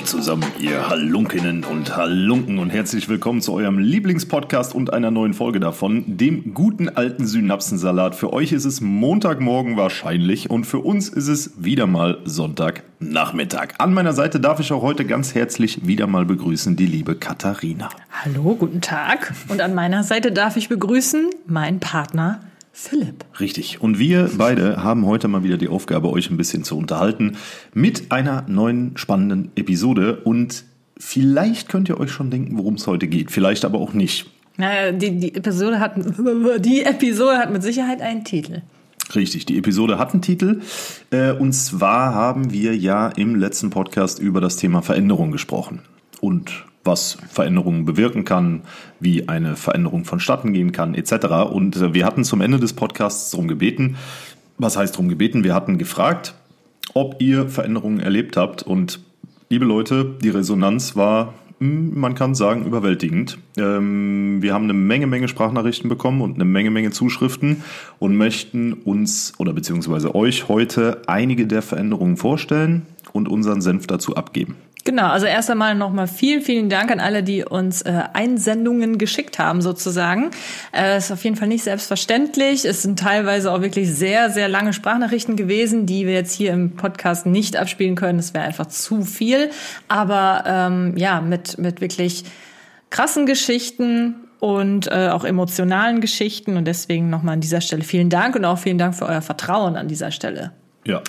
Howdy zusammen, ihr Halunkinnen und Halunken und herzlich willkommen zu eurem Lieblingspodcast und einer neuen Folge davon, dem guten alten Synapsensalat. Für euch ist es Montagmorgen wahrscheinlich und für uns ist es wieder mal Sonntagnachmittag. An meiner Seite darf ich auch heute ganz herzlich wieder mal begrüßen die liebe Katharina. Hallo, guten Tag. Und an meiner Seite darf ich begrüßen meinen Partner Philipp. Richtig. Und wir beide haben heute mal wieder die Aufgabe, euch ein bisschen zu unterhalten mit einer neuen spannenden Episode. Und vielleicht könnt ihr euch schon denken, worum es heute geht. Vielleicht aber auch nicht. Naja, die, die, Episode hat, die Episode hat mit Sicherheit einen Titel. Richtig, die Episode hat einen Titel. Äh, und zwar haben wir ja im letzten Podcast über das Thema Veränderung gesprochen. Und was Veränderungen bewirken kann, wie eine Veränderung vonstatten gehen kann, etc. Und äh, wir hatten zum Ende des Podcasts darum gebeten, was heißt darum gebeten? Wir hatten gefragt, ob ihr Veränderungen erlebt habt und liebe Leute, die Resonanz war, hm, man kann sagen, überwältigend. Ähm, wir haben eine Menge, Menge Sprachnachrichten bekommen und eine Menge, Menge Zuschriften und möchten uns oder beziehungsweise euch heute einige der Veränderungen vorstellen und unseren Senf dazu abgeben. Genau, also erst einmal nochmal vielen, vielen Dank an alle, die uns äh, Einsendungen geschickt haben, sozusagen. Äh, ist auf jeden Fall nicht selbstverständlich. Es sind teilweise auch wirklich sehr, sehr lange Sprachnachrichten gewesen, die wir jetzt hier im Podcast nicht abspielen können. Das wäre einfach zu viel. Aber ähm, ja, mit, mit wirklich krassen Geschichten und äh, auch emotionalen Geschichten. Und deswegen nochmal an dieser Stelle vielen Dank und auch vielen Dank für euer Vertrauen an dieser Stelle. Ja.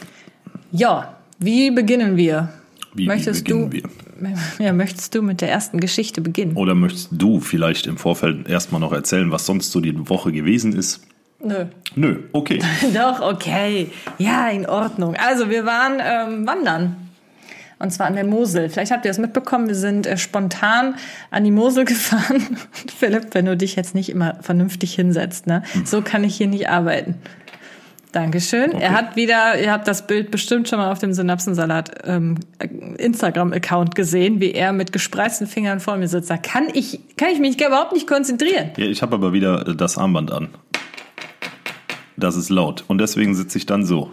Ja, wie beginnen wir? Wie, möchtest wie du, wir? Ja, möchtest du mit der ersten Geschichte beginnen? Oder möchtest du vielleicht im Vorfeld erstmal noch erzählen, was sonst so die Woche gewesen ist? Nö. Nö, okay. Doch, okay. Ja, in Ordnung. Also, wir waren ähm, wandern. Und zwar an der Mosel. Vielleicht habt ihr das mitbekommen. Wir sind äh, spontan an die Mosel gefahren. Philipp, wenn du dich jetzt nicht immer vernünftig hinsetzt, ne? Hm. So kann ich hier nicht arbeiten. Dankeschön. Okay. Er hat wieder, ihr habt das Bild bestimmt schon mal auf dem Synapsensalat ähm, Instagram-Account gesehen, wie er mit gespreizten Fingern vor mir sitzt. Da kann ich, kann ich mich überhaupt nicht konzentrieren. Ja, ich habe aber wieder äh, das Armband an. Das ist laut. Und deswegen sitze ich dann so.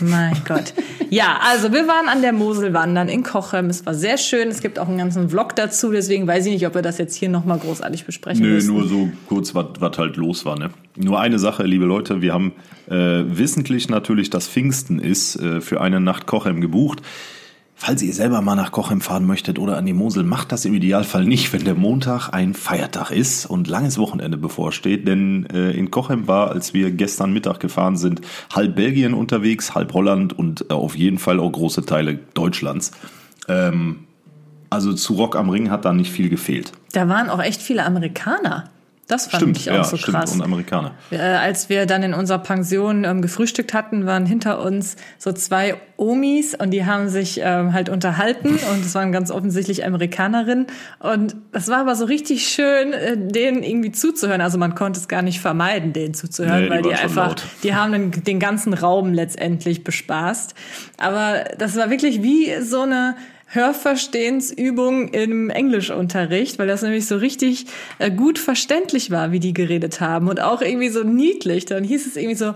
Mein Gott. Ja, also wir waren an der Mosel wandern in Kochem. Es war sehr schön. Es gibt auch einen ganzen Vlog dazu. Deswegen weiß ich nicht, ob wir das jetzt hier nochmal großartig besprechen Nö, müssen. nur so kurz, was halt los war. Ne? Nur eine Sache, liebe Leute. Wir haben äh, wissentlich natürlich, dass Pfingsten ist, äh, für eine Nacht Kochem gebucht. Falls ihr selber mal nach Kochem fahren möchtet oder an die Mosel, macht das im Idealfall nicht, wenn der Montag ein Feiertag ist und langes Wochenende bevorsteht. Denn äh, in Kochem war, als wir gestern Mittag gefahren sind, halb Belgien unterwegs, halb Holland und äh, auf jeden Fall auch große Teile Deutschlands. Ähm, also zu Rock am Ring hat da nicht viel gefehlt. Da waren auch echt viele Amerikaner. Das fand stimmt, ich auch ja, so stimmt, krass. Und Amerikaner. Äh, als wir dann in unserer Pension ähm, gefrühstückt hatten, waren hinter uns so zwei Omis und die haben sich ähm, halt unterhalten und es waren ganz offensichtlich Amerikanerinnen. Und das war aber so richtig schön, äh, denen irgendwie zuzuhören. Also man konnte es gar nicht vermeiden, denen zuzuhören, Nee, die weil die einfach, laut. die haben den, den ganzen Raum letztendlich bespaßt. Aber das war wirklich wie so eine Hörverstehensübung im Englischunterricht, weil das nämlich so richtig äh, gut verständlich war, wie die geredet haben und auch irgendwie so niedlich. Dann hieß es irgendwie so,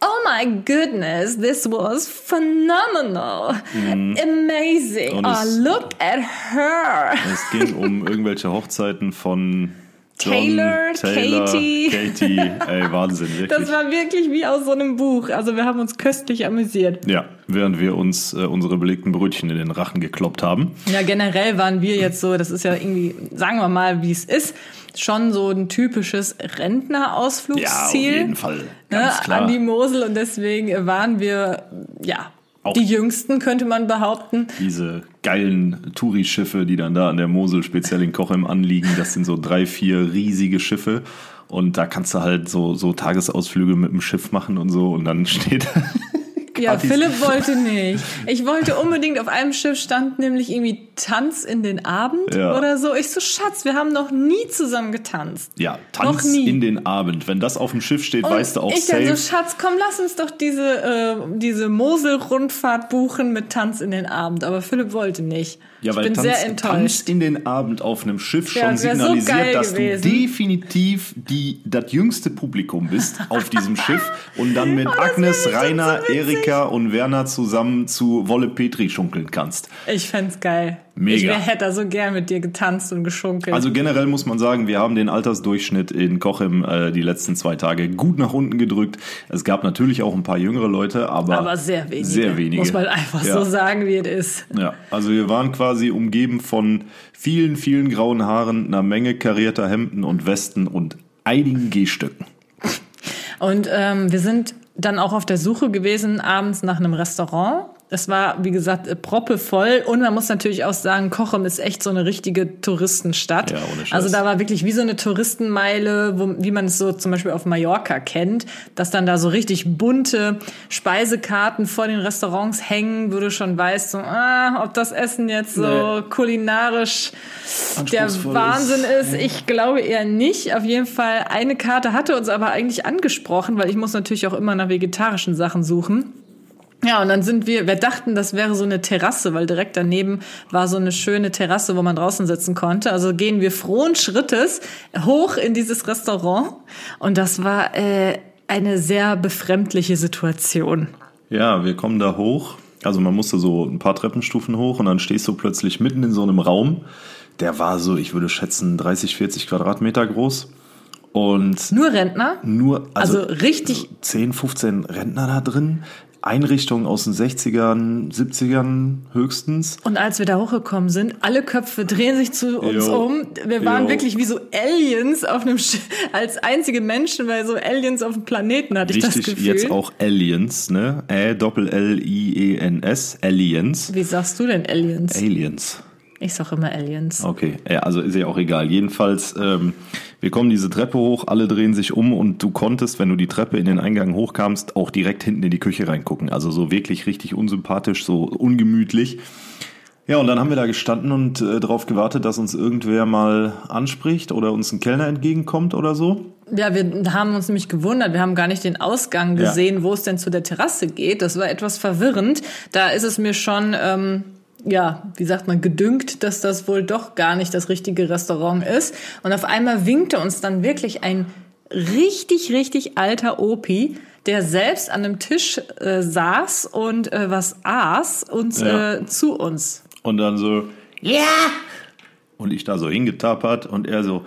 Oh my goodness, this was phenomenal. Amazing. Mhm. Und Oh, es- look at her. Es ging um irgendwelche Hochzeiten von John, Taylor, Katie. Katie, ey, Wahnsinn, wirklich. Das war wirklich wie aus so einem Buch. Also wir haben uns köstlich amüsiert. Ja, während wir uns äh, unsere belegten Brötchen in den Rachen gekloppt haben. Ja, generell waren wir jetzt so, das ist ja irgendwie, sagen wir mal, wie es ist, schon so ein typisches Ja, auf Rentnerausflugsziel. jeden Fall. ne, Ganz klar. An die Mosel und deswegen waren wir, ja, Auch- die Jüngsten, könnte man behaupten. Diese geilen Tourischiffe, die dann da an der Mosel speziell in Kochem anliegen, das sind so drei, vier riesige Schiffe. Und da kannst du halt so, so Tagesausflüge mit dem Schiff machen und so. Und dann steht Ja. Philipp wollte nicht. Ich wollte unbedingt, auf einem Schiff stand nämlich irgendwie Tanz in den Abend Ja. oder so. Ich so, Schatz, wir haben noch nie zusammen getanzt. Ja, Tanz in den Abend. Wenn das auf dem Schiff steht, Und weißt du auch ich safe. so, Schatz, komm, lass uns doch diese, äh, diese Mosel-Rundfahrt buchen mit Tanz in den Abend. Aber Philipp wollte nicht. ja, ich weil bin Tanz, sehr enttäuscht. Tanz in den Abend auf einem Schiff schon so signalisiert, geil dass gewesen. du definitiv die, das jüngste Publikum bist auf diesem Schiff und dann mit Oh, Agnes, Rainer, so Erika und Werner zusammen zu Wolle Petri schunkeln kannst. Ich fänd's geil. Mega. Ich hätte da so gern mit dir getanzt und geschunkelt. Also generell muss man sagen, wir haben den Altersdurchschnitt in Kochem äh, die letzten zwei Tage gut nach unten gedrückt. Es gab natürlich auch ein paar jüngere Leute, aber, aber sehr wenige. Sehr wenige. Muss man einfach Ja. so sagen, wie es ist. Ja, also wir waren quasi umgeben von vielen, vielen grauen Haaren, einer Menge karierter Hemden und Westen und einigen Gehstöcken. Und ähm, wir sind dann auch auf der Suche gewesen abends nach einem Restaurant. Es war, wie gesagt, proppevoll. Und man muss natürlich auch sagen, Kochem ist echt so eine richtige Touristenstadt. Ja, ohne Scheiß. Also da war wirklich wie so eine Touristenmeile, wo, wie man es so zum Beispiel auf Mallorca kennt, dass dann da so richtig bunte Speisekarten vor den Restaurants hängen, wo du schon weißt, so, ah, ob das Essen jetzt so Nee. kulinarisch der Wahnsinn ist. ist. Ich glaube eher nicht. Auf jeden Fall, eine Karte hatte uns aber eigentlich angesprochen, weil ich muss natürlich auch immer nach vegetarischen Sachen suchen. Ja, und dann sind wir, wir dachten, das wäre so eine Terrasse, weil direkt daneben war so eine schöne Terrasse, wo man draußen sitzen konnte. Also gehen wir frohen Schrittes hoch in dieses Restaurant. Und das war äh, eine sehr befremdliche Situation. Ja, wir kommen da hoch. Also man musste so ein paar Treppenstufen hoch und dann stehst du plötzlich mitten in so einem Raum. Der war so, ich würde schätzen, 30, 40 Quadratmeter groß. Und Nur Rentner? nur, also, Also richtig- 10, 15 Rentner da drin. Einrichtungen aus den 60ern, 70ern höchstens. Und als wir da hochgekommen sind, alle Köpfe drehen sich zu uns Jo. um. Wir waren Jo. wirklich wie so Aliens auf einem Sch als einzige Menschen, weil so Aliens auf dem Planeten hatte ich das Gefühl. jetzt auch Aliens, ne? Ä Doppel L I E N S, Aliens. Wie sagst du denn Aliens? Aliens. Ich sag immer Aliens. Okay, ja, also ist ja auch egal. Jedenfalls, ähm, wir kommen diese Treppe hoch, alle drehen sich um und du konntest, wenn du die Treppe in den Eingang hochkamst, auch direkt hinten in die Küche reingucken. Also so wirklich richtig unsympathisch, so ungemütlich. Ja, und dann haben wir da gestanden und äh, darauf gewartet, dass uns irgendwer mal anspricht oder uns ein Kellner entgegenkommt oder so. Ja, wir haben uns nämlich gewundert. Wir haben gar nicht den Ausgang Ja. gesehen, wo es denn zu der Terrasse geht. Das war etwas verwirrend. Da ist es mir schon, ähm, ja, wie sagt man, gedüngt, dass das wohl doch gar nicht das richtige Restaurant ist. Und auf einmal winkte uns dann wirklich ein richtig, richtig alter Opi, der selbst an einem Tisch äh, saß und äh, was aß und Ja. äh, zu uns. Und dann so, ja! Und ich da so hingetapert und er so,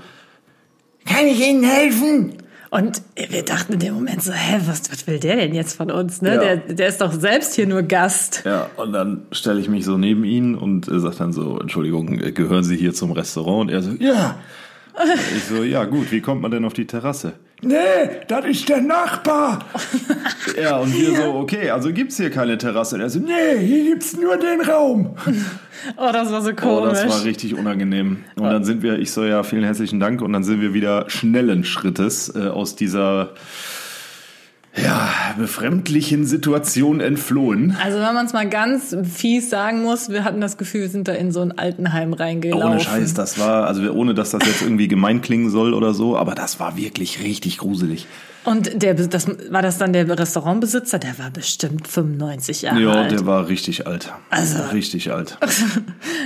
kann ich Ihnen helfen? Und wir dachten in dem Moment so, hä, was, was will der denn jetzt von uns? Ne? Ja. Der, der ist doch selbst hier nur Gast. Ja, und dann stelle ich mich so neben ihn und er sagt dann so, Entschuldigung, äh, gehören Sie hier zum Restaurant? Und er so, ja. Ich so, ja gut, wie kommt man denn auf die Terrasse? Nee, das ist der Nachbar. Ja, und wir so, okay, also gibt's hier keine Terrasse. Und er so, nee. Hier gibt's nur den Raum. Oh, das war so Oh, komisch. das war richtig unangenehm. Und dann sind wir, ich so, ja, vielen herzlichen Dank. Und dann sind wir wieder schnellen Schrittes äh, aus dieser, ja, befremdlichen Situation entflohen. also wenn man es mal ganz fies sagen muss, wir hatten das Gefühl, wir sind da in so ein Altenheim reingelaufen. Ohne Scheiß, das war, also ohne dass das jetzt irgendwie gemein klingen soll oder so, aber das war wirklich richtig gruselig. Und der, das, war das dann der Restaurantbesitzer? Der war bestimmt 95 Jahre Ja, alt. der war richtig alt. Also- richtig alt.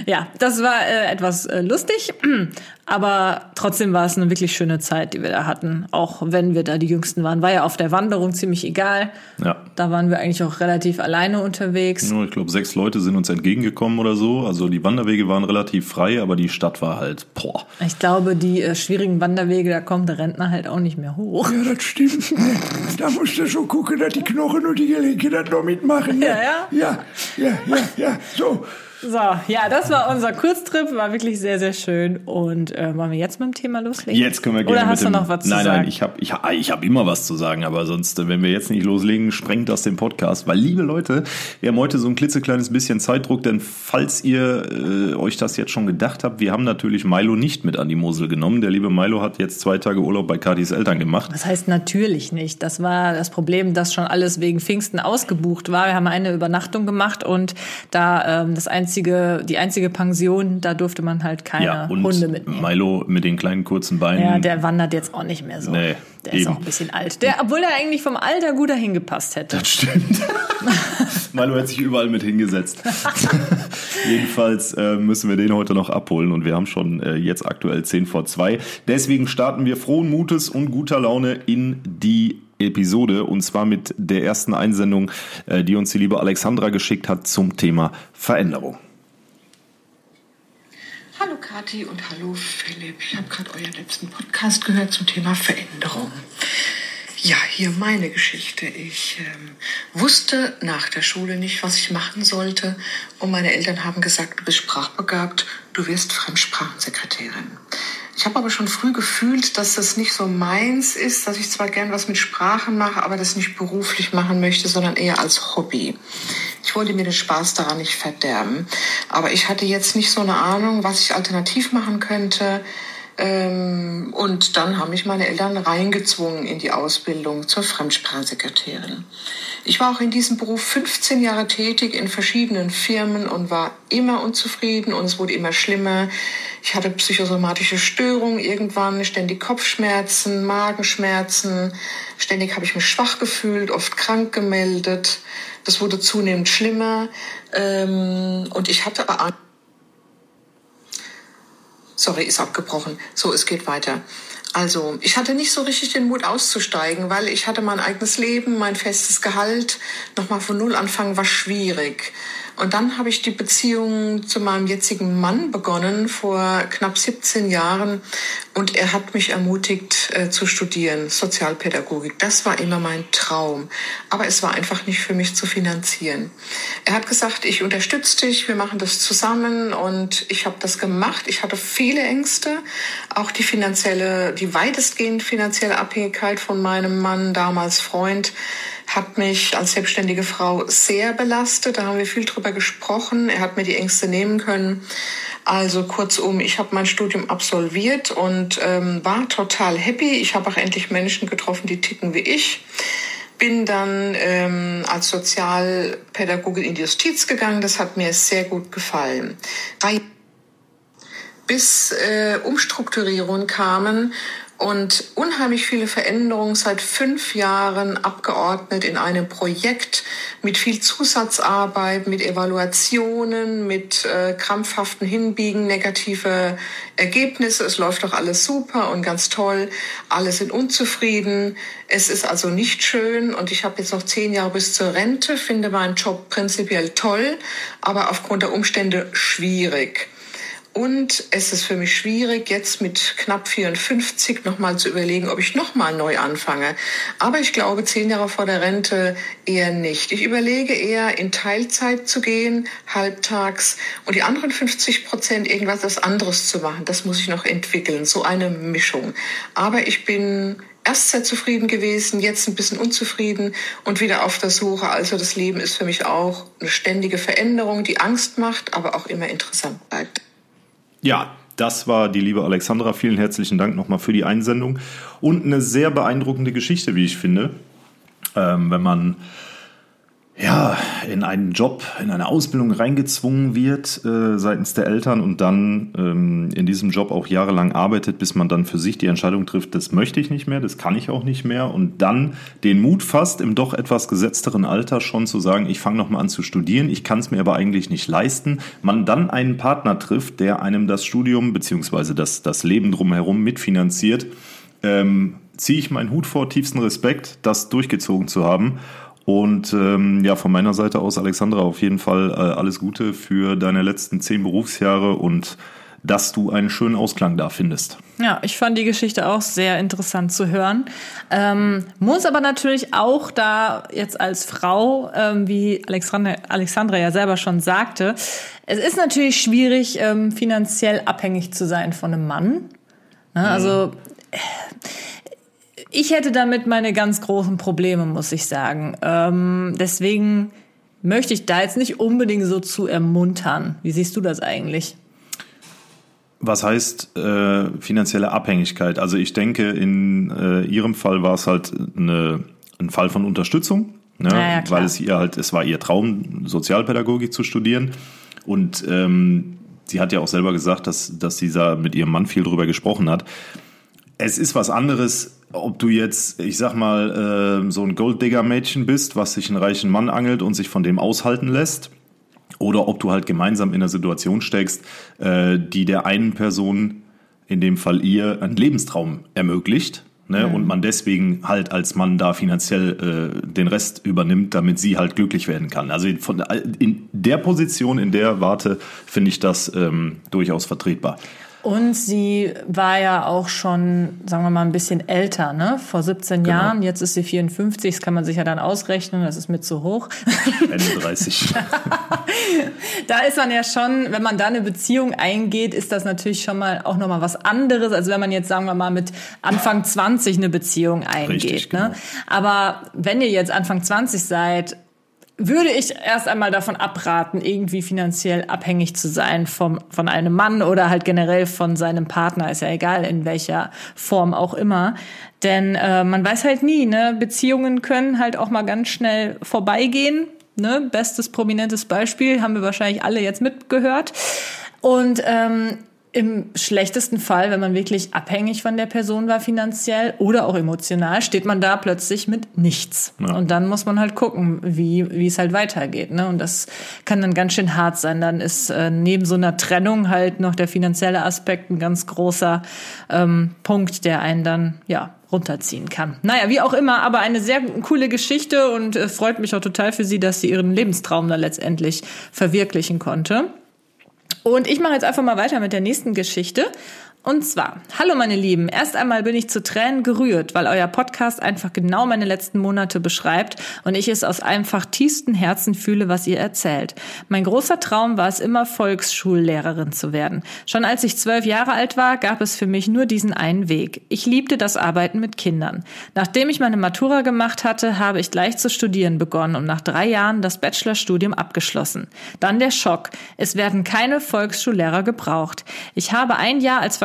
Ja, das war äh, etwas äh, lustig, aber trotzdem war es eine wirklich schöne Zeit, die wir da hatten. Auch wenn wir da die Jüngsten waren. War ja auf der Wanderung ziemlich egal. Ja. Da waren wir eigentlich auch relativ alleine unterwegs. Nur, ich glaube, sechs Leute sind uns entgegengekommen oder so. Also die Wanderwege waren relativ frei, aber die Stadt war halt, boah. Ich glaube, die äh, schwierigen Wanderwege, da kommt der Rentner halt auch nicht mehr hoch. Ja, das stimmt. Nee, da musst du schon gucken, dass die Knochen und die Gelenke das noch mitmachen. Ne? Ja, ja. Ja, ja, ja, ja. So, So, ja, das war unser Kurztrip, war wirklich sehr, sehr schön. Und äh, wollen wir jetzt mit dem Thema loslegen? Jetzt können wir gerne Oder hast du dem, noch was zu nein, sagen? Nein, ich habe ich, hab- ich hab immer was zu sagen, aber sonst, äh, wenn wir jetzt nicht loslegen, sprengt das den Podcast. Weil, liebe Leute, wir haben heute so ein klitzekleines bisschen Zeitdruck, denn falls ihr äh, euch das jetzt schon gedacht habt, wir haben natürlich Milo nicht mit an die Mosel genommen. Der liebe Milo hat jetzt zwei Tage Urlaub bei Katis Eltern gemacht. Das heißt natürlich nicht. Das war das Problem, dass schon alles wegen Pfingsten ausgebucht war. Wir haben eine Übernachtung gemacht und da ähm, das einzige, die einzige Pension, da durfte man halt keine Ja, und Hunde mitnehmen. Milo mit den kleinen kurzen Beinen. Ja, der wandert jetzt auch nicht mehr so. Nee, der ist eben. auch ein bisschen alt. Der, obwohl er eigentlich vom Alter gut dahin gepasst hätte. Das stimmt. Milo hat sich überall mit hingesetzt. Jedenfalls äh, müssen wir den heute noch abholen und wir haben schon äh, jetzt aktuell 10 vor 2. Deswegen starten wir frohen Mutes und guter Laune in die Episode und zwar mit der ersten Einsendung, äh, die uns die liebe Alexandra geschickt hat zum Thema Veränderung. Hallo Kathi und hallo Philipp. Ich habe gerade euren letzten Podcast gehört zum Thema Veränderung. Ja, hier meine Geschichte. Ich ähm, wusste nach der Schule nicht, was ich machen sollte. Und meine Eltern haben gesagt, du bist sprachbegabt, du wirst Fremdsprachensekretärin. Ich habe aber schon früh gefühlt, dass das nicht so meins ist, dass ich zwar gern was mit Sprachen mache, aber das nicht beruflich machen möchte, sondern eher als Hobby. Ich wollte mir den Spaß daran nicht verderben. Aber ich hatte jetzt nicht so eine Ahnung, was ich alternativ machen könnte. Ähm, und dann haben mich meine Eltern reingezwungen in die Ausbildung zur Fremdsprachensekretärin. Ich war auch in diesem Beruf 15 Jahre tätig in verschiedenen Firmen und war immer unzufrieden und es wurde immer schlimmer. Ich hatte psychosomatische Störungen irgendwann, ständig Kopfschmerzen, Magenschmerzen. Ständig habe ich mich schwach gefühlt, oft krank gemeldet. Das wurde zunehmend schlimmer. Ähm, und ich hatte. Sorry, ist abgebrochen. So, es geht weiter. Also, ich hatte nicht so richtig den Mut auszusteigen, weil ich hatte mein eigenes Leben, mein festes Gehalt. Nochmal von Null anfangen war schwierig. Und dann habe ich die Beziehung zu meinem jetzigen Mann begonnen vor knapp 17 Jahren. Und er hat mich ermutigt äh, zu studieren, Sozialpädagogik. Das war immer mein Traum. Aber es war einfach nicht für mich zu finanzieren. Er hat gesagt, ich unterstütze dich, wir machen das zusammen. Und ich habe das gemacht. Ich hatte viele Ängste, auch die finanzielle, die weitestgehend finanzielle Abhängigkeit von meinem Mann, damals Freund hat mich als selbstständige Frau sehr belastet. Da haben wir viel drüber gesprochen. Er hat mir die Ängste nehmen können. Also kurzum, ich habe mein Studium absolviert und ähm, war total happy. Ich habe auch endlich Menschen getroffen, die ticken wie ich. Bin dann ähm, als Sozialpädagogin in die Justiz gegangen. Das hat mir sehr gut gefallen. Bis äh, Umstrukturierungen kamen und unheimlich viele Veränderungen seit fünf Jahren abgeordnet in einem Projekt mit viel Zusatzarbeit, mit Evaluationen, mit äh, krampfhaften Hinbiegen, negative Ergebnisse. Es läuft doch alles super und ganz toll. Alle sind unzufrieden. Es ist also nicht schön und ich habe jetzt noch zehn Jahre bis zur Rente, finde meinen Job prinzipiell toll, aber aufgrund der Umstände schwierig. Und es ist für mich schwierig, jetzt mit knapp 54 nochmal zu überlegen, ob ich nochmal neu anfange. Aber ich glaube, zehn Jahre vor der Rente eher nicht. Ich überlege eher, in Teilzeit zu gehen, halbtags, und die anderen 50 Prozent irgendwas anderes zu machen. Das muss ich noch entwickeln. So eine Mischung. Aber ich bin erst sehr zufrieden gewesen, jetzt ein bisschen unzufrieden und wieder auf der Suche. Also das Leben ist für mich auch eine ständige Veränderung, die Angst macht, aber auch immer interessant bleibt. Ja, das war die liebe Alexandra. Vielen herzlichen Dank nochmal für die Einsendung. Und eine sehr beeindruckende Geschichte, wie ich finde. Ähm, wenn man ja, in einen Job, in eine Ausbildung reingezwungen wird äh, seitens der Eltern und dann ähm, in diesem Job auch jahrelang arbeitet, bis man dann für sich die Entscheidung trifft, das möchte ich nicht mehr, das kann ich auch nicht mehr und dann den Mut fasst, im doch etwas gesetzteren Alter schon zu sagen, ich fange nochmal an zu studieren, ich kann es mir aber eigentlich nicht leisten, man dann einen Partner trifft, der einem das Studium beziehungsweise das, das Leben drumherum mitfinanziert, ähm, ziehe ich meinen Hut vor, tiefsten Respekt, das durchgezogen zu haben. Und ähm, ja, von meiner Seite aus, Alexandra, auf jeden Fall äh, alles Gute für deine letzten zehn Berufsjahre und dass du einen schönen Ausklang da findest. Ja, ich fand die Geschichte auch sehr interessant zu hören. Ähm, muss aber natürlich auch da jetzt als Frau, ähm, wie Alexandra, Alexandra ja selber schon sagte, es ist natürlich schwierig, ähm, finanziell abhängig zu sein von einem Mann. Ne? Also ich hätte damit meine ganz großen Probleme, muss ich sagen. Ähm, deswegen möchte ich da jetzt nicht unbedingt so zu ermuntern. Wie siehst du das eigentlich? Was heißt äh, finanzielle Abhängigkeit? Also ich denke, in äh, Ihrem Fall war es halt eine, ein Fall von Unterstützung, ne? Ja, klar. weil es ihr halt, es war ihr Traum, Sozialpädagogik zu studieren. Und ähm, sie hat ja auch selber gesagt, dass, dass sie da mit ihrem Mann viel drüber gesprochen hat. Es ist was anderes, ob du jetzt, ich sag mal, äh, so ein Golddigger-Mädchen bist, was sich einen reichen Mann angelt und sich von dem aushalten lässt. Oder ob du halt gemeinsam in einer Situation steckst, äh, die der einen Person, in dem Fall ihr, einen Lebenstraum ermöglicht. Ne? Und man deswegen halt als Mann da finanziell äh, den Rest übernimmt, damit sie halt glücklich werden kann. Also von, in der Position, in der Warte, finde ich das ähm, durchaus vertretbar. Und sie war ja auch schon, sagen wir mal, ein bisschen älter, ne? Vor 17 Genau. Jahren. Jetzt ist sie 54. Das kann man sich ja dann ausrechnen. Das ist mit zu hoch. Ende 30. da ist man ja schon, wenn man da eine Beziehung eingeht, ist das natürlich schon mal auch nochmal was anderes, als wenn man jetzt, sagen wir mal, mit Anfang 20 eine Beziehung eingeht. Richtig, ne? genau. Aber wenn ihr jetzt Anfang 20 seid, würde ich erst einmal davon abraten, irgendwie finanziell abhängig zu sein vom, von einem Mann oder halt generell von seinem Partner, ist ja egal in welcher Form auch immer. Denn äh, man weiß halt nie, ne? Beziehungen können halt auch mal ganz schnell vorbeigehen. Ne? Bestes prominentes Beispiel haben wir wahrscheinlich alle jetzt mitgehört. Und ähm, im schlechtesten Fall, wenn man wirklich abhängig von der Person war finanziell oder auch emotional, steht man da plötzlich mit nichts. Ja. Und dann muss man halt gucken, wie, wie es halt weitergeht. Ne? Und das kann dann ganz schön hart sein. Dann ist äh, neben so einer Trennung halt noch der finanzielle Aspekt ein ganz großer ähm, Punkt, der einen dann, ja, runterziehen kann. Naja, wie auch immer, aber eine sehr coole Geschichte und äh, freut mich auch total für sie, dass sie ihren Lebenstraum da letztendlich verwirklichen konnte. Und ich mache jetzt einfach mal weiter mit der nächsten Geschichte. Und zwar, hallo meine Lieben, erst einmal bin ich zu Tränen gerührt, weil euer Podcast einfach genau meine letzten Monate beschreibt und ich es aus einfach tiefstem Herzen fühle, was ihr erzählt. Mein großer Traum war es immer, Volksschullehrerin zu werden. Schon als ich zwölf Jahre alt war, gab es für mich nur diesen einen Weg. Ich liebte das Arbeiten mit Kindern. Nachdem ich meine Matura gemacht hatte, habe ich gleich zu studieren begonnen und nach drei Jahren das Bachelorstudium abgeschlossen. Dann der Schock. Es werden keine Volksschullehrer gebraucht. Ich habe ein Jahr als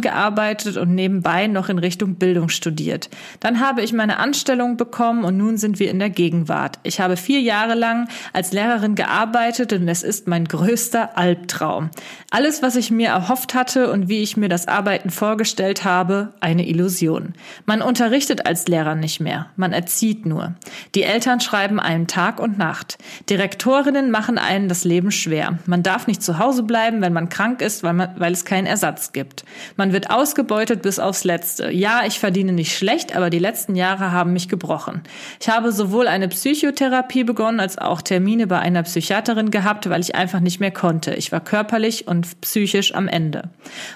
gearbeitet und nebenbei noch in Richtung Bildung studiert. Dann habe ich meine Anstellung bekommen und nun sind wir in der Gegenwart. Ich habe vier Jahre lang als Lehrerin gearbeitet und es ist mein größter Albtraum. Alles, was ich mir erhofft hatte und wie ich mir das Arbeiten vorgestellt habe, eine Illusion. Man unterrichtet als Lehrer nicht mehr, man erzieht nur. Die Eltern schreiben einen Tag und Nacht. Direktorinnen machen einen das Leben schwer. Man darf nicht zu Hause bleiben, wenn man krank ist, weil, man, weil es keinen Ersatz gibt. Man wird ausgebeutet bis aufs Letzte. Ja, ich verdiene nicht schlecht, aber die letzten Jahre haben mich gebrochen. Ich habe sowohl eine Psychotherapie begonnen als auch Termine bei einer Psychiaterin gehabt, weil ich einfach nicht mehr konnte. Ich war körperlich und psychisch am Ende.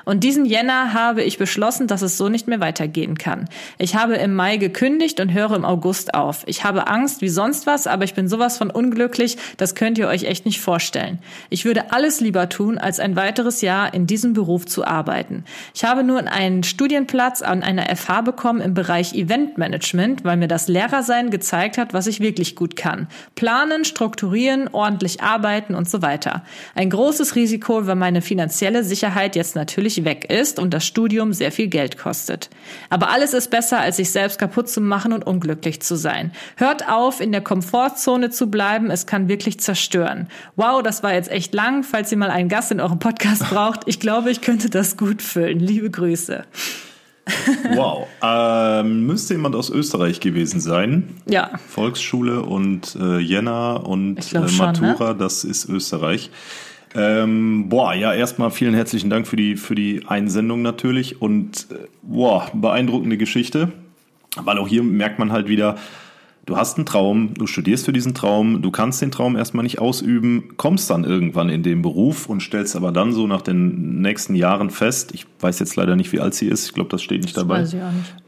Und diesen Jänner habe ich beschlossen, dass es so nicht mehr weitergehen kann. Ich habe im Mai gekündigt und höre im August auf. Ich habe Angst wie sonst was, aber ich bin sowas von unglücklich, das könnt ihr euch echt nicht vorstellen. Ich würde alles lieber tun, als ein weiteres Jahr in diesem Beruf zu arbeiten. Ich habe nur einen Studienplatz an einer FH bekommen im Bereich Eventmanagement, weil mir das Lehrersein gezeigt hat, was ich wirklich gut kann. Planen, strukturieren, ordentlich arbeiten und so weiter. Ein großes Risiko, weil meine finanzielle Sicherheit jetzt natürlich weg ist und das Studium sehr viel Geld kostet. Aber alles ist besser, als sich selbst kaputt zu machen und unglücklich zu sein. Hört auf, in der Komfortzone zu bleiben, es kann wirklich zerstören. Wow, das war jetzt echt lang. Falls ihr mal einen Gast in eurem Podcast braucht, ich glaube, ich könnte das gut füllen. Liebe Grüße. Wow. Ähm, müsste jemand aus Österreich gewesen sein. Ja. Volksschule und äh, Jena und äh, schon, Matura, das ist Österreich. Ähm, boah, ja, erstmal vielen herzlichen Dank für die, für die Einsendung natürlich und äh, boah, beeindruckende Geschichte, weil auch hier merkt man halt wieder, du hast einen Traum, du studierst für diesen Traum, du kannst den Traum erstmal nicht ausüben, kommst dann irgendwann in den Beruf und stellst aber dann so nach den nächsten Jahren fest, ich weiß jetzt leider nicht, wie alt sie ist, ich glaube, das steht nicht Das dabei, nicht.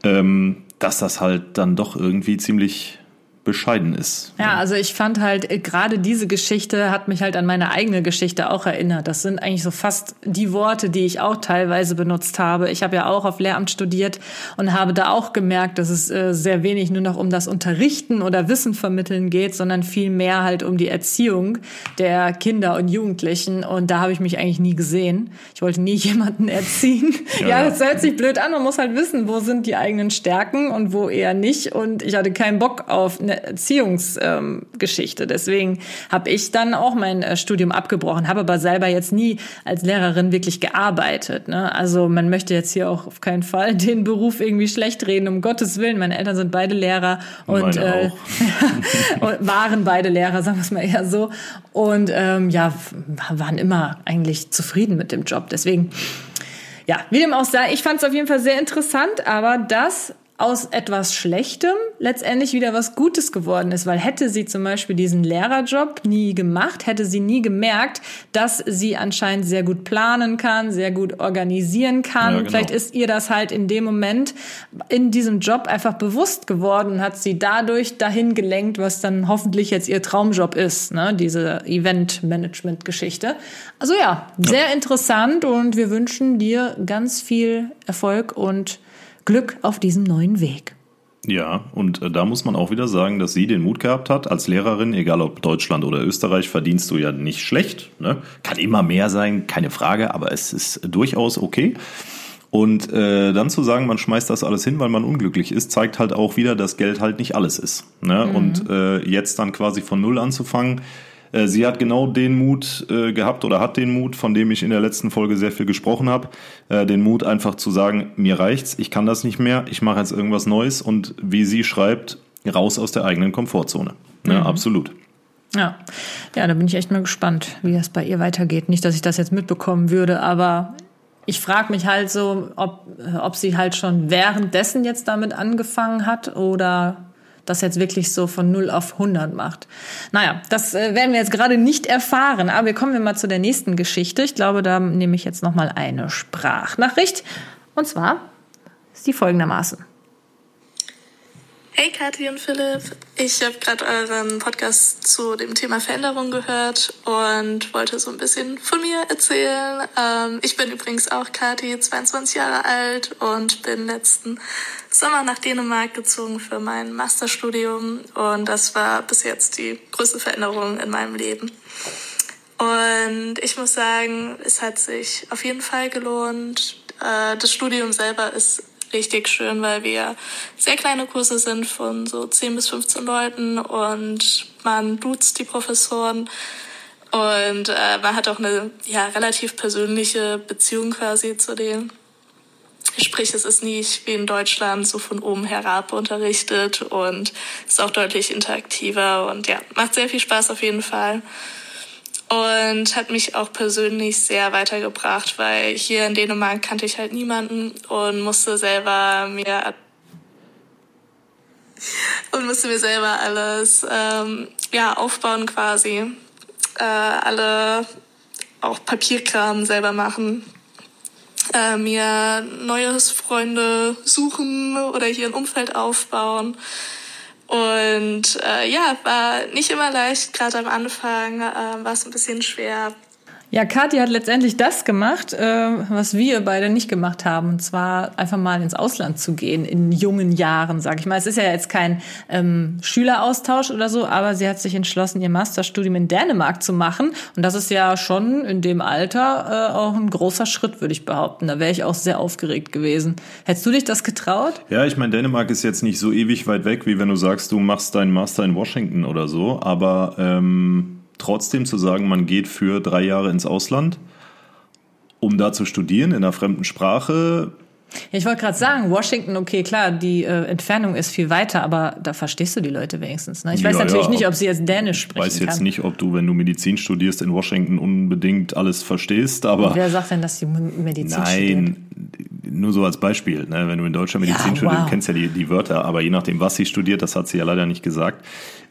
Ähm, dass das halt dann doch irgendwie ziemlich bescheiden ist. Ja, also ich fand halt äh, gerade diese Geschichte hat mich halt an meine eigene Geschichte auch erinnert. Das sind eigentlich so fast die Worte, die ich auch teilweise benutzt habe. Ich habe ja auch auf Lehramt studiert und habe da auch gemerkt, dass es äh, sehr wenig nur noch um das Unterrichten oder Wissen vermitteln geht, sondern viel mehr halt um die Erziehung der Kinder und Jugendlichen. Und da habe ich mich eigentlich nie gesehen. Ich wollte nie jemanden erziehen. Ja, ja, ja. das hört sich blöd an. Man muss halt wissen, wo sind die eigenen Stärken und wo eher nicht. Und ich hatte keinen Bock auf eine Erziehungsgeschichte. Deswegen habe ich dann auch mein äh, Studium abgebrochen, habe aber selber jetzt nie als Lehrerin wirklich gearbeitet. Ne? Also man möchte jetzt hier auch auf keinen Fall den Beruf irgendwie schlecht reden, um Gottes Willen. Meine Eltern sind beide Lehrer und, Meine äh, und waren beide Lehrer, sagen wir es mal eher so. Und ähm, ja, waren immer eigentlich zufrieden mit dem Job. Deswegen ja, wie dem auch sei, ich fand es auf jeden Fall sehr interessant, aber das aus etwas Schlechtem letztendlich wieder was Gutes geworden ist, weil hätte sie zum Beispiel diesen Lehrerjob nie gemacht, hätte sie nie gemerkt, dass sie anscheinend sehr gut planen kann, sehr gut organisieren kann. Ja, genau. Vielleicht ist ihr das halt in dem Moment in diesem Job einfach bewusst geworden und hat sie dadurch dahin gelenkt, was dann hoffentlich jetzt ihr Traumjob ist, ne? diese Event-Management-Geschichte. Also ja, sehr interessant und wir wünschen dir ganz viel Erfolg und Glück auf diesem neuen Weg. Ja, und äh, da muss man auch wieder sagen, dass sie den Mut gehabt hat, als Lehrerin, egal ob Deutschland oder Österreich, verdienst du ja nicht schlecht. Ne? Kann immer mehr sein, keine Frage, aber es ist durchaus okay. Und äh, dann zu sagen, man schmeißt das alles hin, weil man unglücklich ist, zeigt halt auch wieder, dass Geld halt nicht alles ist. Ne? Und äh, jetzt dann quasi von Null anzufangen, Sie hat genau den Mut äh, gehabt oder hat den Mut, von dem ich in der letzten Folge sehr viel gesprochen habe, äh, den Mut einfach zu sagen, mir reicht's, ich kann das nicht mehr, ich mache jetzt irgendwas Neues und wie sie schreibt, raus aus der eigenen Komfortzone. Ja, absolut. Ja. ja, da bin ich echt mal gespannt, wie das bei ihr weitergeht. Nicht, dass ich das jetzt mitbekommen würde, aber ich frage mich halt so, ob, äh, ob sie halt schon währenddessen jetzt damit angefangen hat oder das jetzt wirklich so von 0 auf 100 macht. Naja, das äh, werden wir jetzt gerade nicht erfahren, aber wir kommen wir mal zu der nächsten Geschichte. Ich glaube, da nehme ich jetzt noch mal eine Sprachnachricht und zwar ist die folgendermaßen. Hey Kathi und Philipp, ich habe gerade euren Podcast zu dem Thema Veränderung gehört und wollte so ein bisschen von mir erzählen. Ähm, ich bin übrigens auch Kathi, 22 Jahre alt und bin letzten Sommer nach Dänemark gezogen für mein Masterstudium und das war bis jetzt die größte Veränderung in meinem Leben. Und ich muss sagen, es hat sich auf jeden Fall gelohnt. Äh, Das Studium selber ist richtig schön, weil wir sehr kleine Kurse sind von so 10 bis 15 Leuten und man duzt die Professoren und äh, man hat auch eine ja, relativ persönliche Beziehung quasi zu denen. Sprich, es ist nicht wie in Deutschland so von oben herab unterrichtet und ist auch deutlich interaktiver und ja, macht sehr viel Spaß auf jeden Fall und hat mich auch persönlich sehr weitergebracht, weil hier in Dänemark kannte ich halt niemanden und musste selber mir und musste mir selber alles ähm, ja aufbauen quasi, äh, alle auch Papierkram selber machen, äh, mir neue Freunde suchen oder hier ein Umfeld aufbauen. Und äh, ja, war nicht immer leicht, gerade am Anfang äh, war es ein bisschen schwer. Ja, Kathi hat letztendlich das gemacht, äh, was wir beide nicht gemacht haben, und zwar einfach mal ins Ausland zu gehen in jungen Jahren, sag ich mal. Es ist ja jetzt kein ähm, Schüleraustausch oder so, aber sie hat sich entschlossen, ihr Masterstudium in Dänemark zu machen, und das ist ja schon in dem Alter äh, auch ein großer Schritt, würde ich behaupten. Da wäre ich auch sehr aufgeregt gewesen. Hättest du dich das getraut? Ja, ich meine, Dänemark ist jetzt nicht so ewig weit weg, wie wenn du sagst, du machst deinen Master in Washington oder so, aber ähm, trotzdem zu sagen, man geht für drei Jahre ins Ausland, um da zu studieren in einer fremden Sprache, Ja, ich wollte gerade sagen, Washington, okay, klar, die äh, Entfernung ist viel weiter, aber da verstehst du die Leute wenigstens. Ne? Ich weiß Ja, natürlich ja, nicht, ob- sie jetzt Dänisch Ich sprechen weiß jetzt kann. nicht, ob du, wenn du Medizin studierst, in Washington unbedingt alles verstehst, aber Wer sagt denn, dass die Medizin studiert? nein, nur so als Beispiel, ne? wenn du in Deutschland Medizin Ja, studierst, wow. du kennst ja die, die Wörter, aber je nachdem, was sie studiert, das hat sie ja leider nicht gesagt.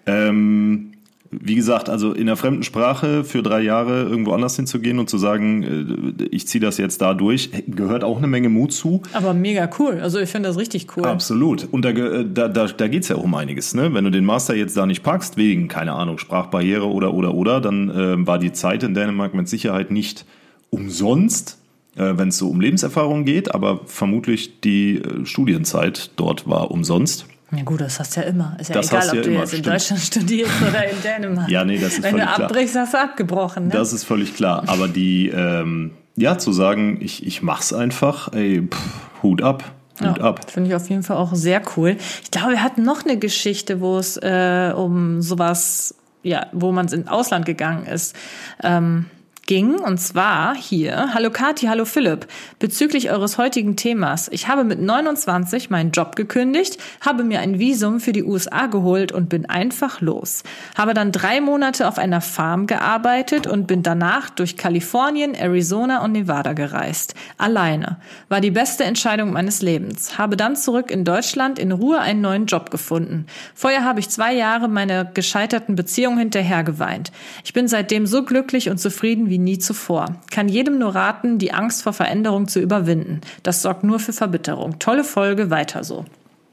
Ähm, wie gesagt, also in einer fremden Sprache für drei Jahre irgendwo anders hinzugehen und zu sagen, äh, ich ziehe das jetzt da durch, gehört auch eine Menge Mut zu. Aber mega cool. Also ich finde das richtig cool. Absolut. Und da, äh, da, da, da geht's ja auch um einiges. Ne? Wenn du den Master jetzt da nicht packst, wegen, keine Ahnung, Sprachbarriere oder, oder, oder, dann äh, war die Zeit in Dänemark mit Sicherheit nicht umsonst, äh, wenn es so um Lebenserfahrung geht, aber vermutlich die äh, Studienzeit dort war umsonst. Ja gut, das hast du ja immer. Ist ja Das egal, du ob ja du immer, jetzt in stimmt. Deutschland studierst oder in Dänemark. Ja, nee, das ist Wenn völlig du klar. abbrichst, hast du abgebrochen. Ne? Das ist völlig klar. Aber die, ähm, ja, zu sagen, ich, ich mach's einfach, ey, pff, Hut ab. Hut Ja, ab. Finde ich auf jeden Fall auch sehr cool. Ich glaube, wir hatten noch eine Geschichte, wo es äh, um sowas, ja, wo man ins Ausland gegangen ist. Ähm, ging und zwar hier, hallo Kathi, hallo Philipp, bezüglich eures heutigen Themas. Ich habe mit 29 meinen Job gekündigt, habe mir ein Visum für die USA geholt und bin einfach los. Habe dann drei Monate auf einer Farm gearbeitet und bin danach durch Kalifornien, Arizona und Nevada gereist. Alleine. War die beste Entscheidung meines Lebens. Habe dann zurück in Deutschland in Ruhe einen neuen Job gefunden. Vorher habe ich zwei Jahre meiner gescheiterten Beziehung hinterher geweint. Ich bin seitdem so glücklich und zufrieden wie nie zuvor. Kann jedem nur raten, die Angst vor Veränderung zu überwinden. Das sorgt nur für Verbitterung. Tolle Folge, weiter so.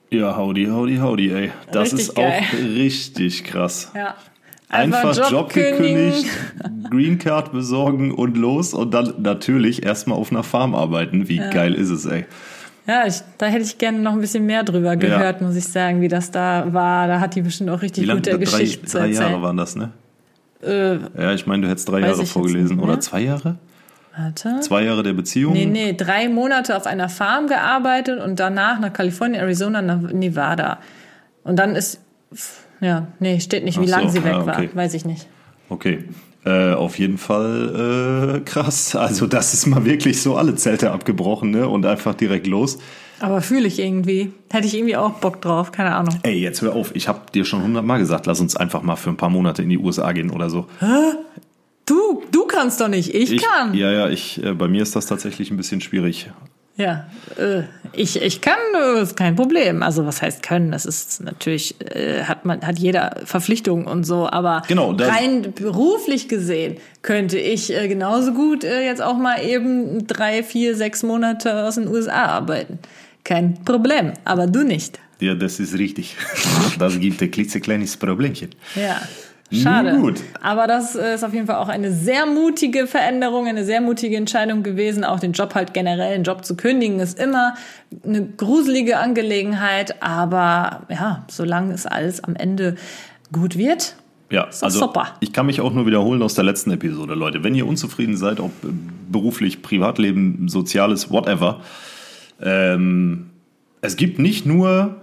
Ja, howdy, howdy, howdy, ey. Das Richtig ist geil. auch richtig krass. Ja. Einfach, Job Job, kündigen. gekündigt, Green Card besorgen und los und dann natürlich erstmal auf einer Farm arbeiten. Wie geil ist es, ey? Ja, ich, da hätte ich gerne noch ein bisschen mehr drüber gehört, muss ich sagen, wie das da war. Da hat die bestimmt auch richtig Wie lange? gute Geschichten zu drei. Jahre waren das, ne? Äh, Ja, ich meine, du hättest drei Jahre vorgelesen. Oder zwei Jahre? warte. Zwei Jahre der Beziehung? Nee, nee, drei Monate auf einer Farm gearbeitet und danach nach Kalifornien, Arizona, nach Nevada. Und dann ist, ja, nee, steht nicht, wie so, lange sie weg ja, okay. war, weiß ich nicht. Okay. Äh, auf jeden Fall äh, krass. Also das ist mal wirklich so alle Zelte abgebrochen ne? und einfach direkt los. Aber fühle ich irgendwie. Hätte ich irgendwie auch Bock drauf, keine Ahnung. Ey, jetzt hör auf. Ich habe dir schon hundertmal gesagt, lass uns einfach mal für ein paar Monate in die USA gehen oder so. Du, du kannst doch nicht, ich, kann. Ja, ja, ich, äh, bei mir ist das tatsächlich ein bisschen schwierig. Ja, äh, ich, ich kann, äh, ist kein Problem. Also was heißt können? Das ist natürlich, äh, hat man, hat jeder Verpflichtungen und so, aber Genau, rein beruflich gesehen könnte ich äh, genauso gut äh, jetzt auch mal eben drei, vier, sechs Monate aus den USA arbeiten. Kein Problem, aber du nicht. Ja, das ist richtig. Das gibt ein klitzekleines Problemchen. Ja. Schade. Gut. Aber das ist auf jeden Fall auch eine sehr mutige Veränderung, eine sehr mutige Entscheidung gewesen. Auch den Job halt generell, einen Job zu kündigen, ist immer eine gruselige Angelegenheit. Aber ja, solange es alles am Ende gut wird, Ja, also super. ich kann mich auch nur wiederholen aus der letzten Episode, Leute. Wenn ihr unzufrieden seid, ob beruflich, Privatleben, Soziales, whatever, ähm, es gibt nicht nur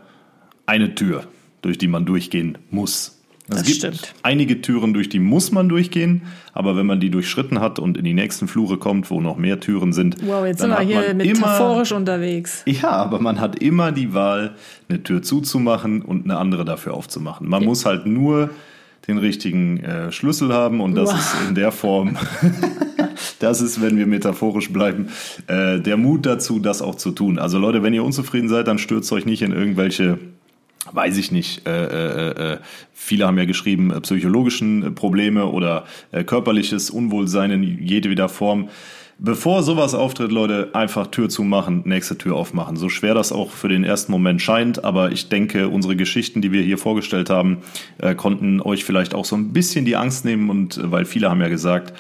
eine Tür, durch die man durchgehen muss. Es Das gibt stimmt. einige Türen, durch die muss man durchgehen, aber wenn man die durchschritten hat und in die nächsten Flure kommt, wo noch mehr Türen sind, wow, jetzt dann sind wir hier metaphorisch unterwegs. ja, aber man hat immer die Wahl, eine Tür zuzumachen und eine andere dafür aufzumachen. Man muss halt nur den richtigen äh, Schlüssel haben und das Wow. ist in der Form, das ist, wenn wir metaphorisch bleiben, äh, der Mut dazu, das auch zu tun. Also Leute, wenn ihr unzufrieden seid, dann stürzt euch nicht in irgendwelche weiß ich nicht, äh, äh, äh, viele haben ja geschrieben, äh, psychologischen äh, Probleme oder äh, körperliches Unwohlsein in jedweder Form. Bevor sowas auftritt, Leute, einfach Tür zumachen, nächste Tür aufmachen. So schwer das auch für den ersten Moment scheint, aber ich denke, unsere Geschichten, die wir hier vorgestellt haben, äh, konnten euch vielleicht auch so ein bisschen die Angst nehmen und äh, weil viele haben ja gesagt,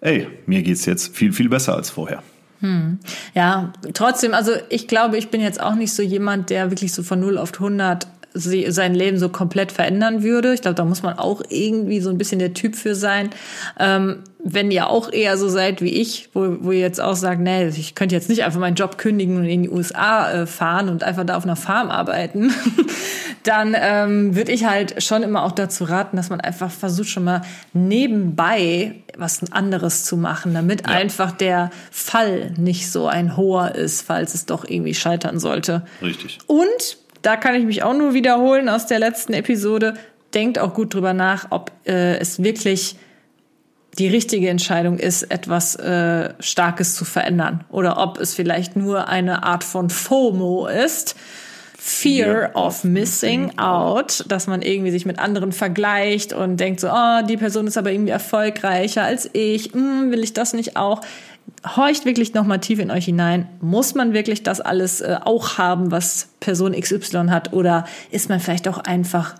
ey, mir geht's jetzt viel, viel besser als vorher. Ja, trotzdem, also ich glaube, ich bin jetzt auch nicht so jemand, der wirklich so von 0 auf 100 sie- sein Leben so komplett verändern würde. Ich glaube, da muss man auch irgendwie so ein bisschen der Typ für sein. Ähm, wenn ihr auch eher so seid wie ich, wo, wo ihr jetzt auch sagt, nee, ich könnte jetzt nicht einfach meinen Job kündigen und in die USA äh, fahren und einfach da auf einer Farm arbeiten, dann ähm, würde ich halt schon immer auch dazu raten, dass man einfach versucht, schon mal nebenbei was anderes zu machen, damit einfach der Fall nicht so ein hoher ist, falls es doch irgendwie scheitern sollte. Richtig. Und da kann ich mich auch nur wiederholen aus der letzten Episode. Denkt auch gut drüber nach, ob äh, es wirklich die richtige Entscheidung ist, etwas äh, Starkes zu verändern. Oder ob es vielleicht nur eine Art von FOMO ist. Fear of missing out, dass man irgendwie sich mit anderen vergleicht und denkt so, oh, die Person ist aber irgendwie erfolgreicher als ich, hm, will ich das nicht auch? Horcht wirklich nochmal tief in euch hinein. Muss man wirklich das alles äh, auch haben, was Person XY hat? Oder ist man vielleicht auch einfach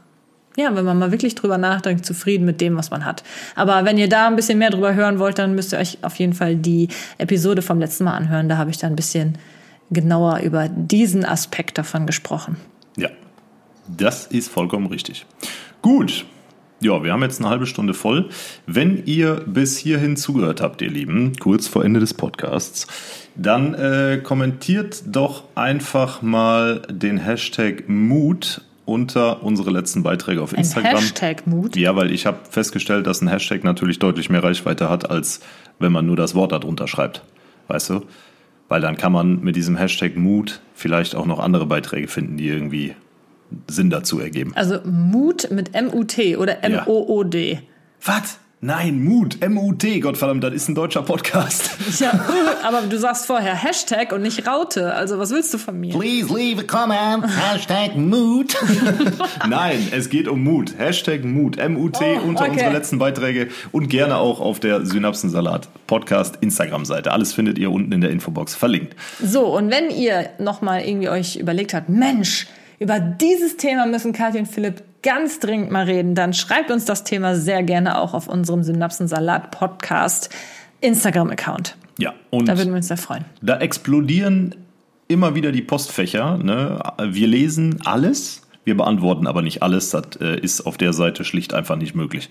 ja, wenn man mal wirklich drüber nachdenkt, zufrieden mit dem, was man hat. Aber wenn ihr da ein bisschen mehr drüber hören wollt, dann müsst ihr euch auf jeden Fall die Episode vom letzten Mal anhören. Da habe ich da ein bisschen genauer über diesen Aspekt davon gesprochen. Ja, das ist vollkommen richtig. Gut. Ja, wir haben jetzt eine halbe Stunde voll. Wenn ihr bis hierhin zugehört habt, ihr Lieben, kurz vor Ende des Podcasts, dann äh, kommentiert doch einfach mal den Hashtag Mut unter unsere letzten Beiträge auf Instagram. Ein Hashtag Mut? Ja, weil ich habe festgestellt, dass ein Hashtag natürlich deutlich mehr Reichweite hat, als wenn man nur das Wort darunter schreibt. Weißt du? Weil dann kann man mit diesem Hashtag Mut vielleicht auch noch andere Beiträge finden, die irgendwie Sinn dazu ergeben. Also Mut mit M-U-T oder M-O-O-D. Was? Nein, Mut, M-U-T, Gottverdammt, das ist ein deutscher Podcast. Ja, aber du sagst vorher Hashtag und nicht Raute. Also was willst du von mir? Please leave a comment, Hashtag Mut. Nein, es geht um Mut. Hashtag Mut, M-U-T Oh, unter okay. unsere letzten Beiträge und gerne auch auf der Synapsensalat Podcast Instagram-Seite. Alles findet ihr unten in der Infobox verlinkt. So, und wenn ihr nochmal irgendwie euch überlegt habt, Mensch, über dieses Thema müssen Katja und Philipp ganz dringend mal reden, dann schreibt uns das Thema sehr gerne auch auf unserem Synapsensalat Podcast Instagram-Account. Ja, und Da würden wir uns sehr freuen. da explodieren immer wieder die Postfächer. Ne? Wir lesen alles, wir beantworten aber nicht alles. Das äh, ist auf der Seite schlicht einfach nicht möglich.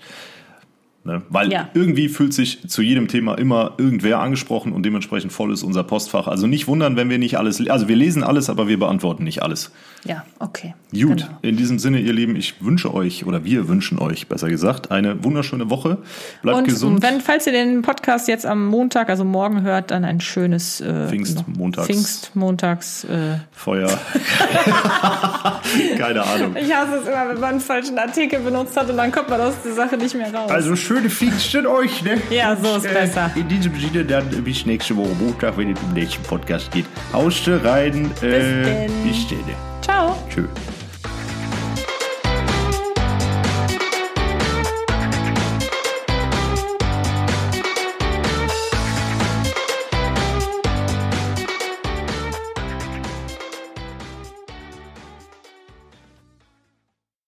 Ne? Weil Ja. irgendwie fühlt sich zu jedem Thema immer irgendwer angesprochen und dementsprechend voll ist unser Postfach. Also nicht wundern, wenn wir nicht alles, also wir lesen alles, aber wir beantworten nicht alles. Ja, okay. Gut, Genau. in diesem Sinne, ihr Lieben, ich wünsche euch, oder wir wünschen euch, besser gesagt, eine wunderschöne Woche. Bleibt Und gesund. wenn, falls ihr den Podcast jetzt am Montag, also morgen hört, dann ein schönes äh, Pfingstmontags. Pfingstmontags. Äh. Feuer. Keine Ahnung. Ich hasse es immer, wenn man einen falschen Artikel benutzt hat und dann kommt man aus der Sache nicht mehr raus. Also schöne Pfingsten euch, ne? Ja, so ist Und, besser. In diesem Sinne dann bis nächste Woche Montag, wenn es im nächsten Podcast geht. Hauste rein. Äh, denn. bis dann. Ciao. Tschö.